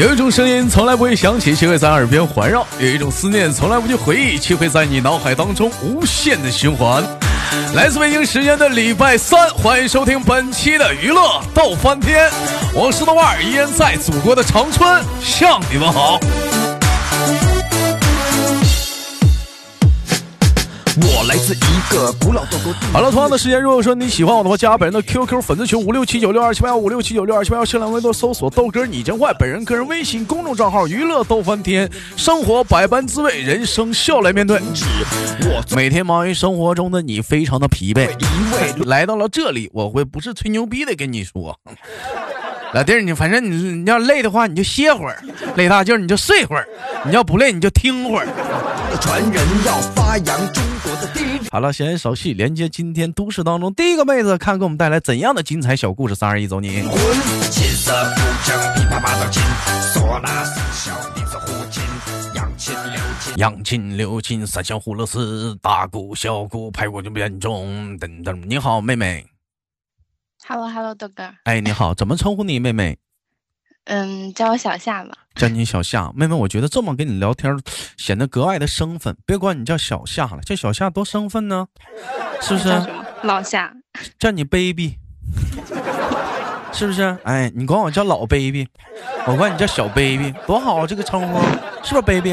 有一种声音从来不会响起，却会在耳边环绕；有一种思念从来不去回忆，却会在你脑海当中无限的循环。来自北京时间的礼拜三，欢迎收听本期的娱乐逗翻天，我是豆瓣，依然在祖国的长春向你们好。我来自一个古老的国。好了，同样的时间，如果说你喜欢我的话，加本人的 QQ 粉丝群五六七九六二七八幺五六七九六二七八幺，新浪微博搜索豆哥你真坏，本人个人微信公众账号娱乐逗翻天，生活百般滋味，人生笑来面对。每天忙于生活中的你非常的疲惫，来到了这里，我会不是吹牛逼的跟你说，老弟儿，你反正你你要累的话你就歇会儿，累大劲儿你就睡会儿，你要不累你就听会儿。传人要发扬中国的第一。好了，闲言少叙，连接今天都市当中第一个妹子，看给我们带来怎样的精彩小故事。三二一，走你！滚！琴瑟鼓声噼啪啪的琴，唢呐四箫笛子胡琴，扬琴六琴，三箫胡了丝，大鼓小鼓拍鼓就变重。噔噔，你好，妹妹。Hello，Hello，豆哥，哎，你好，怎么称呼你，妹妹？嗯，叫我小夏吧。叫你小夏，妹妹，我觉得这么跟你聊天显得格外的生分。别管你叫小夏了，叫小夏多生分呢，是不是？老夏。叫你 baby，是不是？哎，你管我叫老 baby，我管你叫小 baby，多好啊！这个称呼是不是 baby？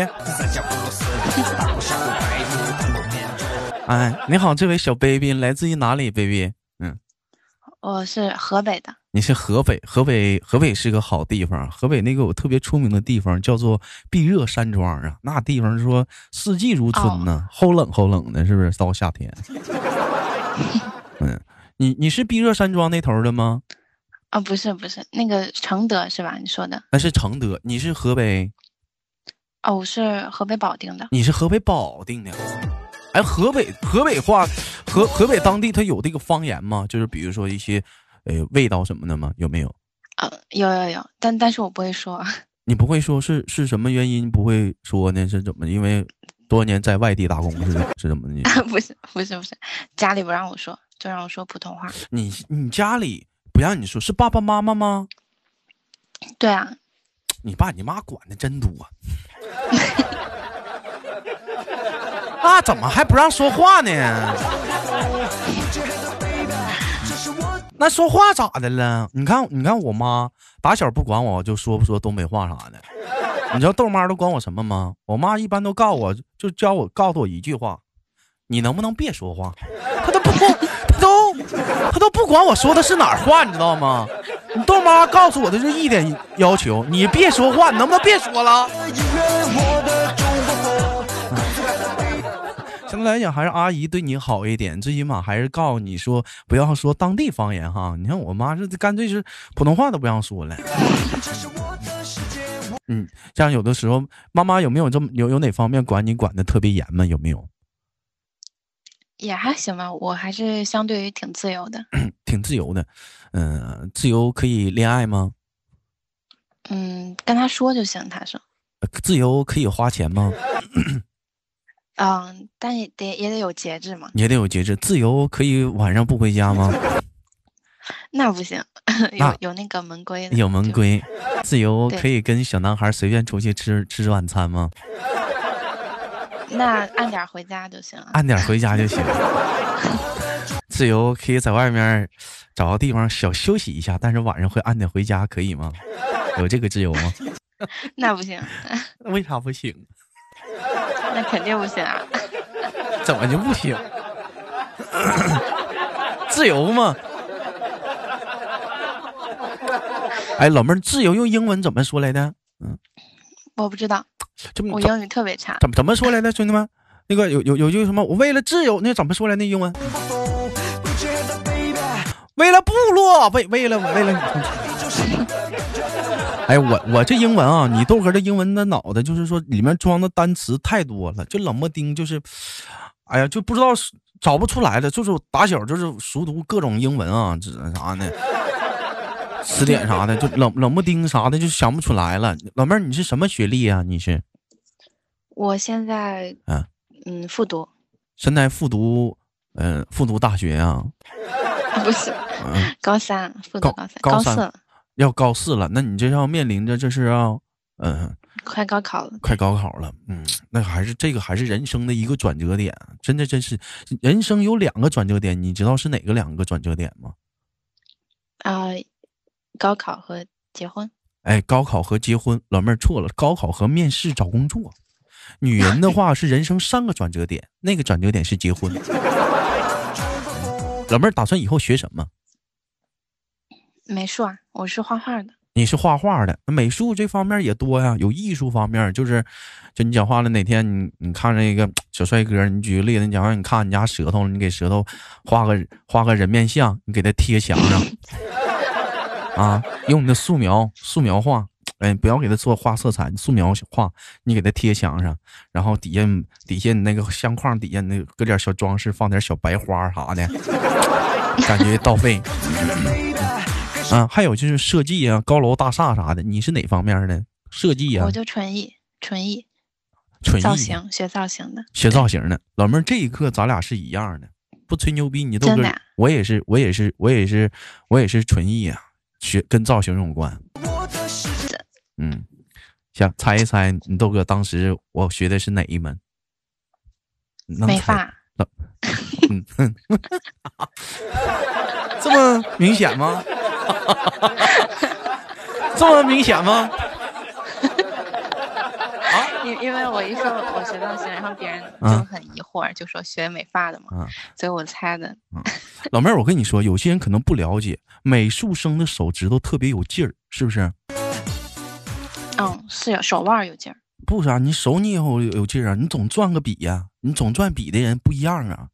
哎，你好，这位小 baby 来自于哪里？baby，嗯，我是河北的。你是河北，河北，河北是个好地方。河北那个有特别出名的地方叫做避热山庄啊，那地方说四季如春呢，齁冷齁冷的，是不是？到夏天。嗯，你你是避热山庄那头的吗？哦，不是不是，那个承德是吧？你说的？那是承德，你是河北？哦，我是河北保定的。你是河北保定的？哎，河北河北话，河河北当地它有这个方言吗？就是比如说一些。呃，味道什么的吗？有没有？啊，有有有，但但是我不会说。你不会说是是什么原因不会说呢？是怎么？因为多年在外地打工是是怎么的？不是不是不是，家里不让我说，就让我说普通话。你你家里不让你说，是爸爸妈妈吗？对啊。你爸你妈管的真多。啊，怎么还不让说话呢？那说话咋的了？你看，你看我妈打小不管我，就说不说东北话啥的。你知道豆妈都管我什么吗？我妈一般都告我，就教我告诉我一句话：你能不能别说话？她都不，她都，她都不管我说的是哪话，你知道吗？你豆妈告诉我的就一点要求：你别说话，你能不能别说了？相对来讲，还是阿姨对你好一点，最起码还是告诉你说不要说当地方言哈。你看我妈是干脆是普通话都不让说了。嗯，像有的时候，妈妈有没有这么有有哪方面管你管的特别严吗？有没有？也还行吧，我还是相对于挺自由的。挺自由的，嗯、呃，自由可以恋爱吗？嗯，跟他说就行。他说。自由可以花钱吗？嗯，但也得也得有节制嘛，也得有节制。自由可以晚上不回家吗？那不行，有有那个门规的。有门规。自由可以跟小男孩随便出去吃吃晚餐吗？那按点回家就行了。按点回家就行。自由可以在外面找个地方小休息一下，但是晚上会按点回家，可以吗？有这个自由吗？那不行。为啥不行？那肯定不行啊！怎么就不行？自由吗？哎，老妹儿，自由用英文怎么说来的？嗯，我不知道，这我英语特别差。怎么怎么说来的，兄弟们？那个有有有句什么？我为了自由，那怎么说来那英文？为了部落，为为了为了。哎，我我这英文啊，你豆哥这英文的脑袋就是说里面装的单词太多了，就冷不丁就是，哎呀，就不知道找不出来了，就是打小就是熟读各种英文啊，这啥呢，词典啥的，就冷冷不丁啥的就想不出来了。老妹儿，你是什么学历啊？你是？我现在嗯嗯复读，现在复读，嗯、复读大学啊？不是，嗯，高三复读高高三高三。要高四了，那你这要面临着这是要嗯，快高考了，快高考了，嗯，那还是这个还是人生的一个转折点，真的真是人生有两个转折点，你知道是哪个两个转折点吗？啊、高考和结婚。哎，高考和结婚，老妹儿错了，高考和面试找工作。女人的话是人生三个转折点，那个转折点是结婚。老妹儿打算以后学什么？美术啊，我是画画的。你是画画的，美术这方面也多呀，有艺术方面，就是，就你讲话了，哪天你你看着一个 小帅哥，你举个例子，你讲话，你看你家舌头，你给舌头画个画个人面像，你给他贴墙上，啊，用你的素描素描画，哎，不要给他做画色彩，素描画，你给他贴墙上，然后底下底下你那个相框底下那搁点小装饰，放点小白花啥的，感觉到位。啊，还有就是设计啊，高楼大厦啥的，你是哪方面的设计呀、我就纯艺，纯艺纯艺造型，学造型的。学造型的。老妹儿，这一刻咱俩是一样的，不吹牛逼，你豆哥我也是，我也是，我也是，我也是纯艺啊，学跟造型有关。嗯，想猜一猜，你豆哥当时我学的是哪一门？能猜？美发，嗯，这么明显吗？这么明显吗？因因为我一说我学造型，然后别人啊就很疑惑，就说学美发的嘛，啊所以我猜的。老妹儿，我跟你说，有些人可能不了解，美术生的手指头特别有劲儿，是不是？嗯，是有手腕有劲儿。不是啊，你手你也有有劲儿啊，你总转个笔呀、你总转笔的人不一样啊，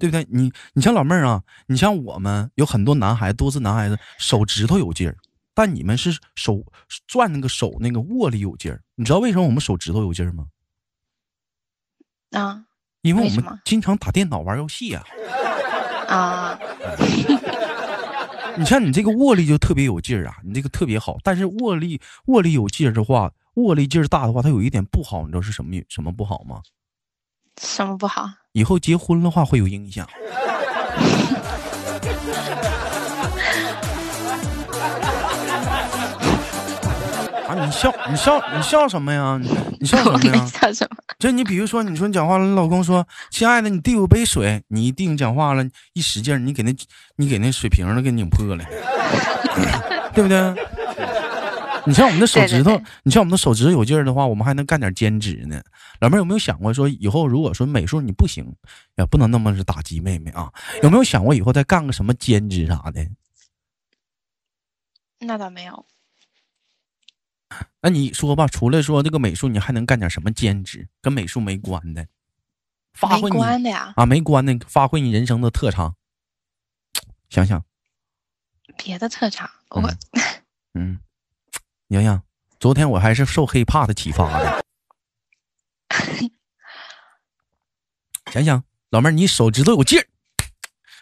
对不对？你你像老妹儿啊，你像我们有很多男孩子，都是男孩子，手指头有劲儿，但你们是手转那个手那个握力有劲儿。你知道为什么我们手指头有劲儿吗？啊因为我们经常打电脑玩游戏啊。啊，你像你这个握力就特别有劲儿啊，你这个特别好。但是握力握力有劲儿的话，握力劲儿大的话，它有一点不好，你知道是什么什么不好吗？什么不好？以后结婚的话会有影响。啊，你笑你笑你笑什么呀？你你笑什么呀？笑什么。就你比如说，你说你讲话了，你老公说：“亲爱的，你递我杯水。”你一定讲话了，一使劲，你给那，你给那水瓶儿都给拧破了，对不对？你像我们的手指头，对对对你像我们的手指头有劲儿的话，我们还能干点兼职呢。老妹儿有没有想过说，以后如果说美术你不行，也不能那么是打击妹妹啊？有没有想过以后再干个什么兼职啥的？那倒没有。那你说吧，除了说这个美术，你还能干点什么兼职，跟美术没关的，发挥你关的呀，啊，没关的，发挥你人生的特长。想想，别的特长，我嗯，洋洋，昨天我还是受 hiphop 启发的。想想，老妹儿，你手指头有劲儿，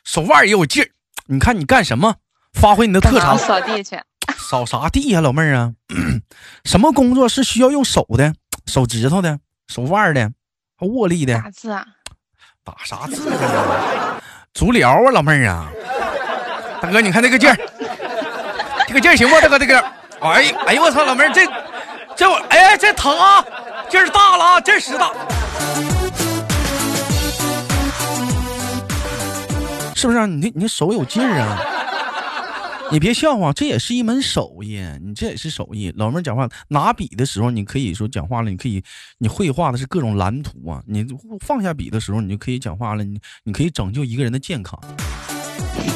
手腕儿也有劲儿，你看你干什么？发挥你的特长，扫地去？扫啥地呀、老妹儿啊？什么工作是需要用手的、手指头的、手腕儿的、还握力的？打字啊？打啥字啊？足疗啊，老妹儿啊！大哥，你看这个劲儿，这个劲儿行不？大哥，这个，哎哎呦我操，老妹儿这这我哎这疼啊，劲儿大了啊，劲儿使大，是不是、啊？你你手有劲儿啊？你别笑话，这也是一门手艺，你这也是手艺。老妹儿讲话拿笔的时候，你可以说讲话了，你可以你绘画的是各种蓝图啊。你放下笔的时候，你就可以讲话了，你你可以拯救一个人的健康。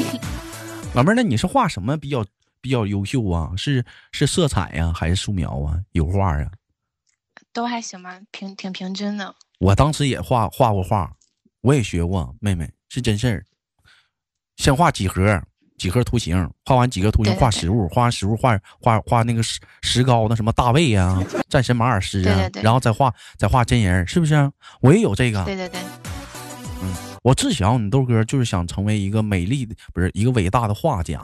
老妹儿，那你是画什么比较比较优秀啊？是是色彩呀、还是素描啊？油画啊？都还行吧，平挺平均的。我当时也画画过画，我也学过，妹妹是真事儿。先画几何，几何图形，画完几何图形画实物，画完实物画画画那个石石膏的什么大卫呀、战神马尔斯啊，对对对然后再画再画真人，是不是？我也有这个。对对对，嗯我自小你豆哥就是想成为一个美丽的，不是一个伟大的画家。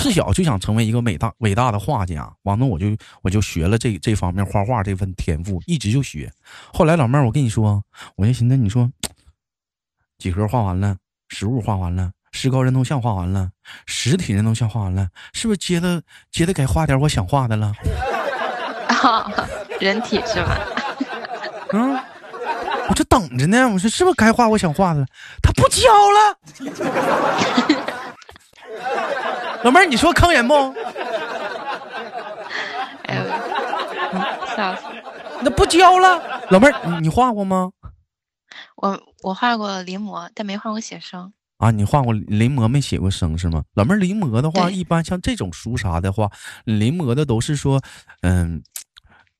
自小就想成为一个伟大伟大的画家，完了我就我就学了这这方面画画这份天赋，一直就学。后来老妹儿，我跟你说，我就寻思，你说几何画完了，实物画完了，石膏人头像画完了，实体人头像画完了，是不是接着接着该画点我想画的了？啊，人体是吧？嗯，我这等着呢，我说是不是该画我想画的了？他不教了。老妹儿，你说坑人不？哎呦，笑死！那不教了。老妹儿，你你画过吗？我我画过临摹，但没画过写生。啊，你画过临摹没写过生是吗？老妹儿，临摹的话，一般像这种书啥的话，临摹的都是说，嗯，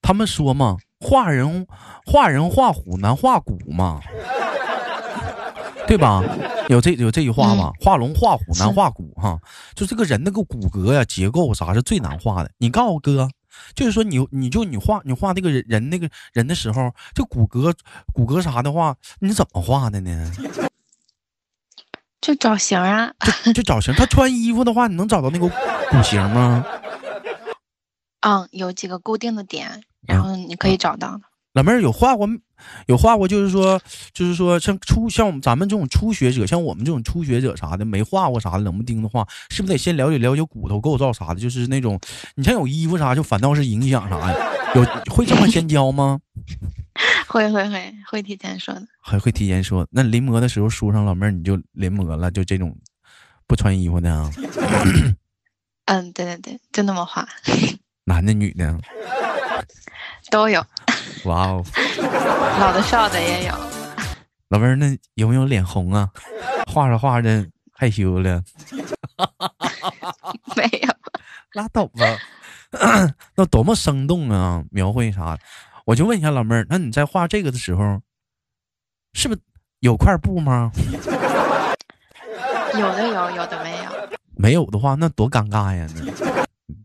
他们说嘛，画人画人画虎难画骨嘛，对吧？有这有这句话吗？画龙画虎难画骨哈，就这个人那个骨骼呀、结构啥是最难画的。你告诉我哥，就是说你你就你画你画那个人人那个人的时候，这骨骼骨骼啥的话，你怎么画的呢？就找型啊，就就找型。他穿衣服的话，你能找到那个骨型吗？嗯，有几个固定的点，然后你可以找到的。老妹儿有画过，有画过，就是说，就是说，像初像咱们这种初学者，像我们这种初学者啥的，没画过啥的，冷不丁的画，是不是得先了解了解骨头构造啥的？就是那种，你像有衣服啥，就反倒是影响啥呀？有会这么先教吗？会会会会提前说的。还会提前说？那临摹的时候，书上老妹儿你就临摹了，就这种不穿衣服的啊？嗯，对对对，就那么画，男的女的？都有，哇哦！老的少的也有。老妹儿，那有没有脸红啊？画着画着害羞了，没有，拉倒吧。那多么生动啊！描绘啥的？我就问一下老妹儿，那你在画这个的时候，是不是有块布吗？有的有，有的没有，没有的话，那多尴尬呀！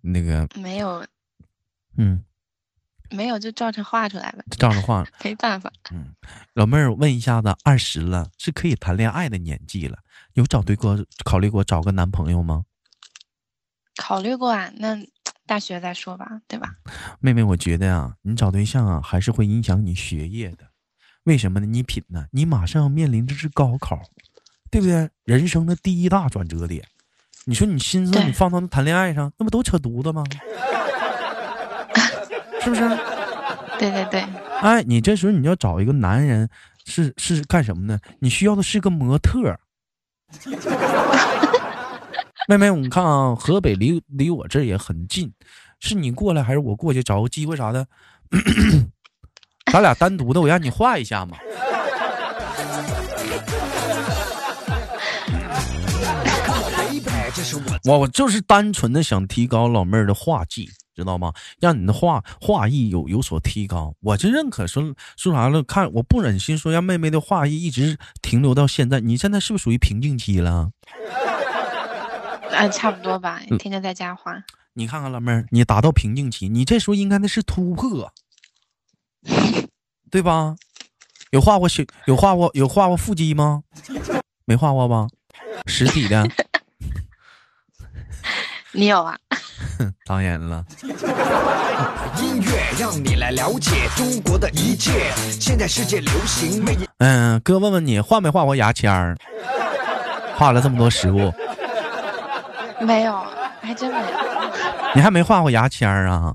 那那个，没有嗯，没有就照着画出来了。照着画，没办法。嗯老妹儿，我问一下子，二十了，是可以谈恋爱的年纪了，有找对过考虑过找个男朋友吗？考虑过啊，那 大学再说吧，对吧？妹妹，我觉得啊，你找对象啊，还是会影响你学业的。为什么呢？你品呢？你马上要面临的是高考，对不对？人生的第一大转折点。你说你心思你放到谈恋爱上，那不都扯犊子吗？是不是？对对对，哎，你这时候你要找一个男人，是是干什么呢？你需要的是个模特儿。妹妹，你看啊，河北离离我这也很近，是你过来还是我过去找个机会啥的？咱俩单独的，我让你画一下嘛。我我就是单纯的想提高老妹儿的画技，知道吗？让你的画画艺有有所提高。我就认可说说啥了，看我不忍心说让妹妹的画艺一直停留到现在。你现在是不是属于瓶颈期了？啊，差不多吧，天天在家画。你看看老妹儿，你达到瓶颈期，你这时候应该那是突破，对吧？有画过小，有画过有画过腹肌吗？没画过吧？实体的，你有啊？当然了。音乐，让你来了解中国的一切。现在世界流行嗯，哥问问你，画没画过牙签儿？画了这么多食物，没有，还真没有。你还没画过牙签儿啊？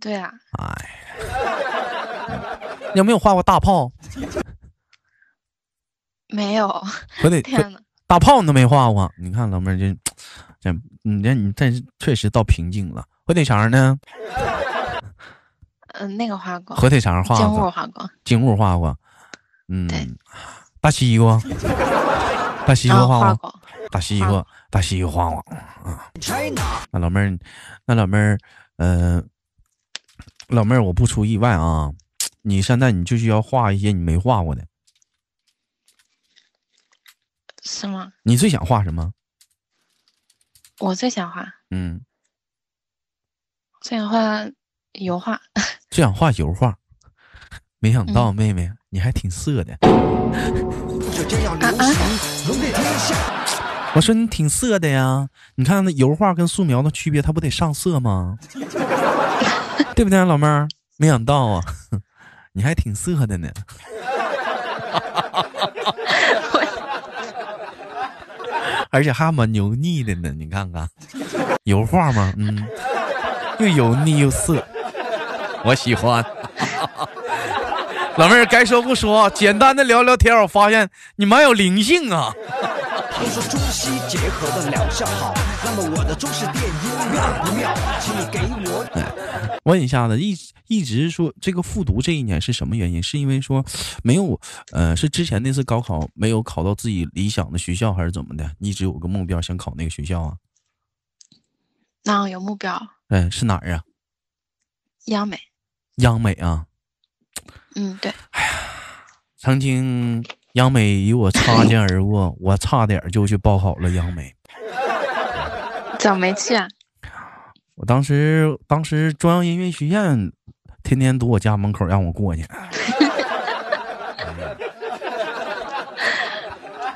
对啊，哎，你有没有画过大炮？没有。我得天哪，大炮你都没画过，你看老妹儿这这，你这你这确实到瓶颈了。火腿肠呢？嗯，那个画过，火腿肠画静物过，画过，金物画过，嗯对，大西瓜，大西瓜画过，画。大西瓜，大西瓜画过。China，那老妹儿，那老妹儿，呃，老妹儿，我不出意外啊，你现在你就需要画一些你没画过的。是吗？你最想画什么？我最想画，嗯，最想画油画。最想画油画。没想到嗯妹妹你还挺色的。就这样流行，龙对天下。我说你挺色的呀，你看那油画跟素描的区别，它不得上色吗？对不对，老妹儿？没想到啊，你还挺色的呢。而且还蛮油腻的呢。你看看，油画吗？嗯，又油腻又色，我喜欢。老妹儿该说不说，简单的聊聊天，我发现你蛮有灵性啊。他们说中西结合的疗效好，那么我的中式电音妙不妙？请你给我。问一下子，一一直说这个复读这一年是什么原因？是因为说没有，呃，是之前那次高考没有考到自己理想的学校，还是怎么的？一直有个目标想考那个学校啊？那有目标，哎，是哪儿啊？央美。央美啊，嗯，对，哎呀曾经央美与我擦肩而过，我差点就去报考了央美。怎么没去啊？我当时当时中央音乐学院天天堵我家门口让我过去，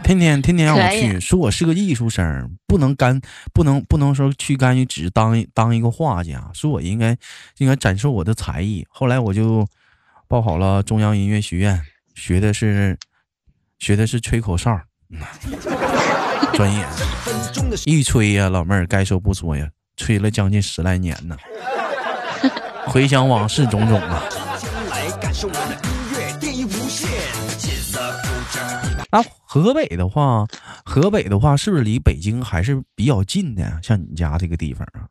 天天天天让我去，说我是个艺术生，不能干不能不能说去干于只当当一个画家，说我应该应该展示我的才艺。后来我就报考了中央音乐学院，学的是学的是吹口哨，嗯。专业。一吹呀，老妹儿该说不说呀，吹了将近十来年呢。回想往事种种啊，那河北的话，河北的话是不是离北京还是比较近的呀？像你家这个地方啊，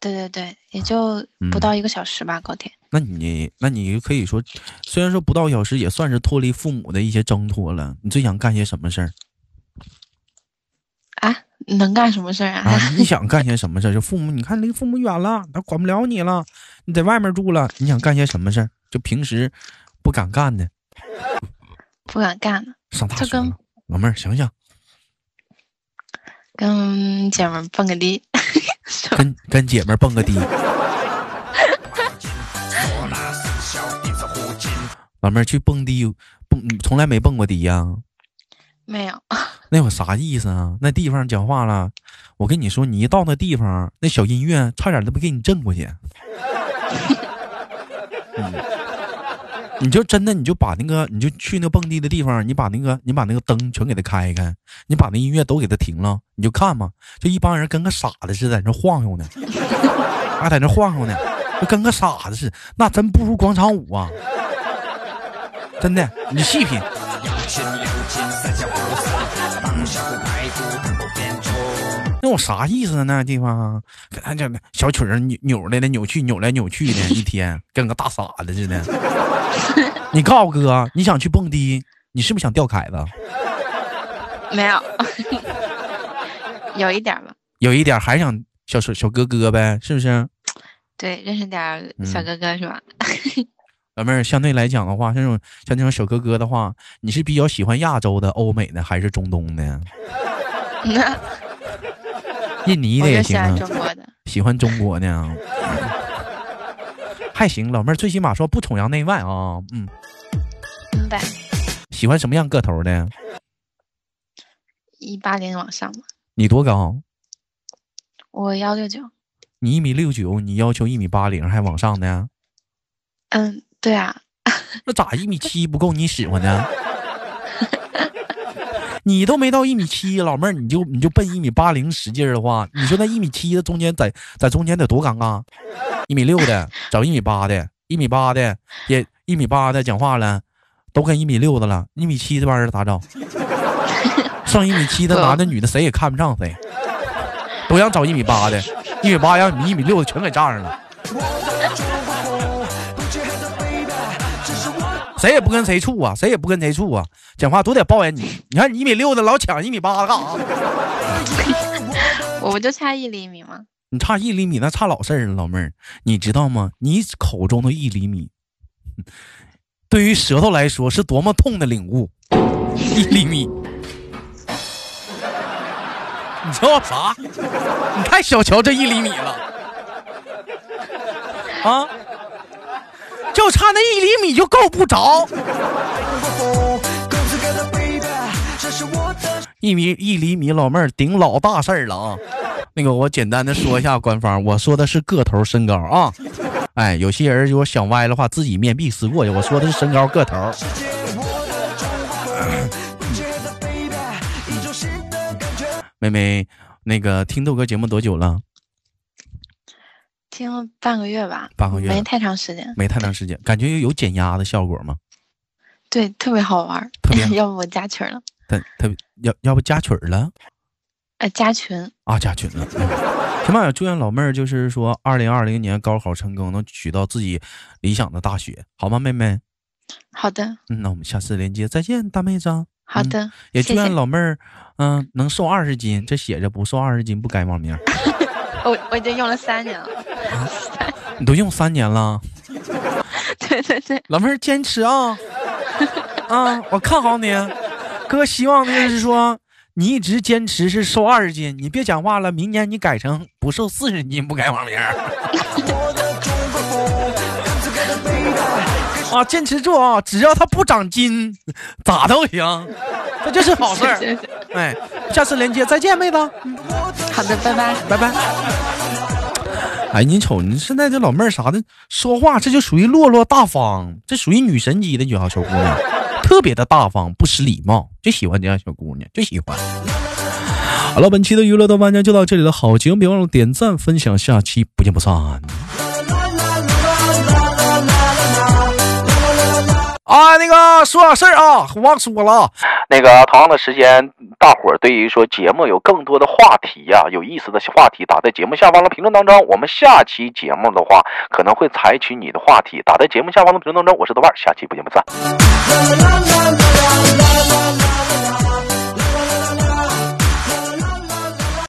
对对对，也就不嗯到一个小时吧，高铁。那你那你可以说，虽然说不到小时，也算是脱离父母的一些挣脱了。你最想干些什么事儿啊，能干什么事儿啊？啊？你想干些什么事儿？就父母，你看离父母远了，他管不了你了，你在外面住了，你想干些什么事儿？就平时不敢干的，不敢干了，这跟上大学了，老妹儿想想，跟姐们儿蹦个迪。跟跟姐们儿蹦个迪。老妹儿去蹦迪，蹦从来没蹦过迪呀、没有，那有啥意思啊？那地方讲话了，我跟你说，你一到那地方，那小音乐差点都不给你震过去。嗯，你就真的你就把那个，你就去那蹦迪的地方，你把那个你把那个灯全给它开开，你把那音乐都给它停了，你就看嘛，就一帮人跟个傻子似的在那晃悠呢，还在那晃悠呢，就跟个傻子似的，那真不如广场舞啊！真的，你细品。那我啥意思啊？那地方给他这小曲儿扭扭来的扭去，扭来扭去的，一天跟个大傻子似的。你告诉哥，你想去蹦迪，你是不是想钓凯子？没有，有一点吧。有一点还想小小小哥哥呗，是不是？对，认识点小嗯哥哥是吧？老妹儿，相对来讲的话，像这种像这种小哥哥的话，你是比较喜欢亚洲的、欧美的，还是中东的？印尼的也行啊欢，中国的。喜欢中国的啊，还行。老妹儿最起码说不崇洋媚外啊，嗯，明白，喜欢什么样个头的？一八零往上嘛。你多高？我幺六九。你一米六九，你要求一米八零还往上的？嗯，对啊，那咋一米七不够你使唤呢？你都没到一米七，老妹儿你就你就奔一米八零使劲儿的话，你说那一米七的中间在在中间得多尴尬？一米六的找一米八的，一米八的也一米八的讲话了，都跟一米六的了，一米七这帮人咋整？上一米七的男的女的谁也看不上谁，都想找一米八的，一米八让你一米六的全给占上了。谁也不跟谁处啊，谁也不跟谁处啊，讲话都得抱怨你。你看你一米六的老抢一米八的干啥？我不就差一厘米吗？你差一厘米那差老事儿了，老妹儿，你知道吗？你口中的一厘米，对于舌头来说是多么痛的领悟。一厘米，你知道啥？你太小瞧这一厘米了啊！就差那一厘米就够不着。一米一厘米，老妹儿顶老大事儿了啊！那个，我简单的说一下官方，我说的是个头身高啊。哎，有些人如果想歪的话，自己面壁思过去。我说的是身高个头。没妹妹，那个听豆哥节目多久了？听了半个月吧，半个月没太长时间。没太长时间，感觉有减压的效果吗？对，特别好玩特别。要不我加群了？特特别要要不加群了呃，加群。啊？加群了。嗯行吧，祝愿老妹儿就是说，二零二零年高考成功，能取到自己理想的大学，好吗，妹妹？好的，嗯，那我们下次连接再见，大妹子。嗯好的，也祝愿。老妹儿，嗯、能瘦二十斤。这写着不瘦二十斤不改网名。我我已经用了三年了。你都用三年了，对对对，老妹儿坚持啊！啊，我看好你。哥希望的就是说，你一直坚持是瘦二十斤，你别讲话了，明年你改成不瘦四十斤不改网名。啊，坚持住啊！只要他不长筋，咋都行，这就是好事儿。哎，下次连接再见，妹子。好的，拜拜。拜拜。哎，你瞅你现在这老妹儿啥的，说话这就属于落落大方，这属于女神级的女孩小姑娘，特别的大方，不失礼貌，就喜欢这样小姑娘，就喜欢。好了，本期的娱乐豆瓣酱就到这里了，好节目别忘了点赞分享，下期不见不散。啊，那个说点事儿啊，我忘说了。那个同样的时间，大伙儿对于说节目有更多的话题呀、有意思的话题，打在节目下方的评论当中。我们下期节目的话，可能会采取你的话题，打在节目下方的评论当中。我是豆瓣，下期不见不散。